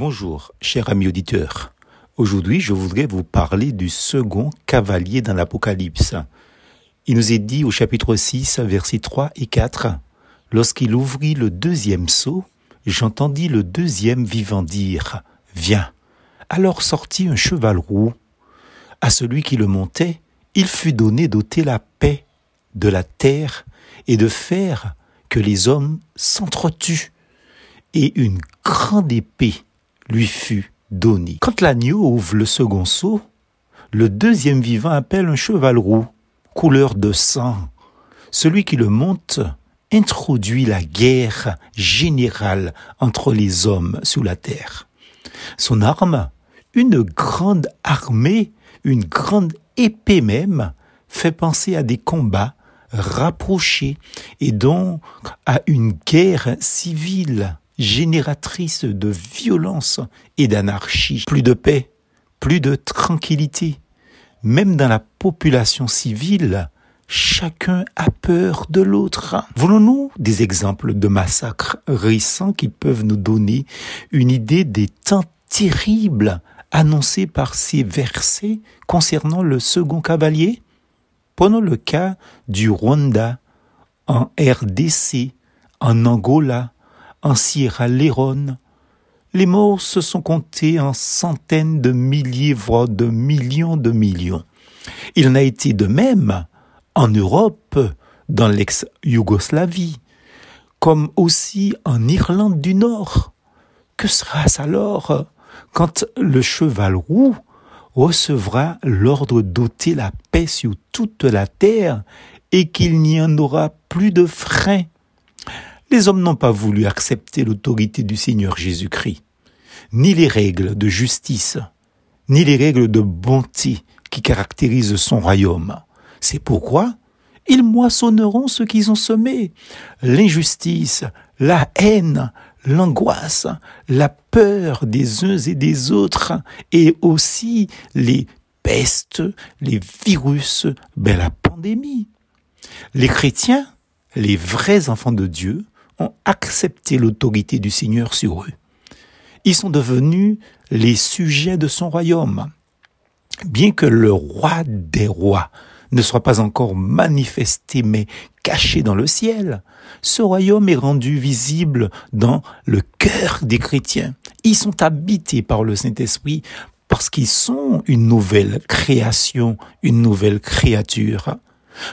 Bonjour, cher ami auditeur. Aujourd'hui, je voudrais vous parler du second cavalier dans l'Apocalypse. Il nous est dit au chapitre 6, versets 3 et 4, Lorsqu'il ouvrit le deuxième sceau, j'entendis le deuxième vivant dire, Viens. Alors sortit un cheval roux. À celui qui le montait, il fut donné d'ôter la paix de la terre et de faire que les hommes s'entretuent et une grande épée lui fut donnée. Quand l'agneau ouvre le second seau, le deuxième vivant appelle un cheval roux, couleur de sang. Celui qui le monte introduit la guerre générale entre les hommes sous la terre. Son arme, une grande armée, une grande épée même, fait penser à des combats rapprochés et donc à une guerre civile génératrice de violence et d'anarchie. Plus de paix, plus de tranquillité. Même dans la population civile, chacun a peur de l'autre. Voulons-nous des exemples de massacres récents qui peuvent nous donner une idée des temps terribles annoncés par ces versets concernant le second cavalier? Prenons le cas du Rwanda, en RDC, en Angola, en Sierra Leone. Les morts se sont comptés en centaines de milliers, voire de millions de millions. Il en a été de même en Europe, dans l'ex-Yougoslavie, comme aussi en Irlande du Nord. Que sera-ce alors quand le cheval roux recevra l'ordre d'ôter la paix sur toute la terre et qu'il n'y en aura plus de frein? Les hommes n'ont pas voulu accepter l'autorité du Seigneur Jésus-Christ, ni les règles de justice, ni les règles de bonté qui caractérisent son royaume. C'est pourquoi ils moissonneront ce qu'ils ont semé. L'injustice, la haine, l'angoisse, la peur des uns et des autres, et aussi les pestes, les virus, ben la pandémie. Les chrétiens, les vrais enfants de Dieu, accepté l'autorité du Seigneur sur eux. Ils sont devenus les sujets de son royaume. Bien que le roi des rois ne soit pas encore manifesté mais caché dans le ciel, ce royaume est rendu visible dans le cœur des chrétiens. Ils sont habités par le Saint-Esprit parce qu'ils sont une nouvelle création, une nouvelle créature.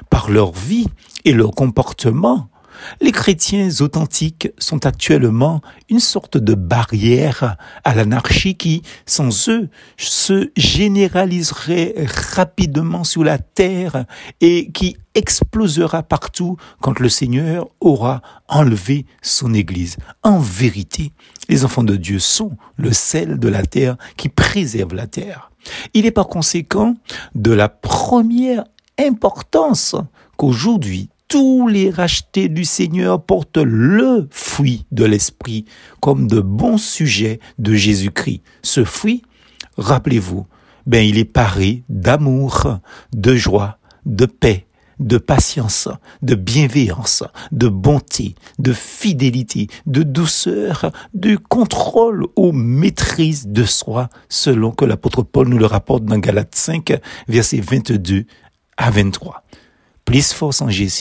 Par leur vie et leur comportement, les chrétiens authentiques sont actuellement une sorte de barrière à l'anarchie qui, sans eux, se généraliserait rapidement sous la terre et qui explosera partout quand le Seigneur aura enlevé son Église. En vérité, les enfants de Dieu sont le sel de la terre qui préserve la terre. Il est par conséquent de la première importance qu'aujourd'hui tous les rachetés du Seigneur portent le fruit de l'Esprit comme de bons sujets de Jésus-Christ. Ce fruit, rappelez-vous, ben il est paré d'amour, de joie, de paix, de patience, de bienveillance, de bonté, de fidélité, de douceur, de contrôle ou maîtrise de soi, selon que l'apôtre Paul nous le rapporte dans Galates 5, versets 22 à 23. Plus force en Jésus.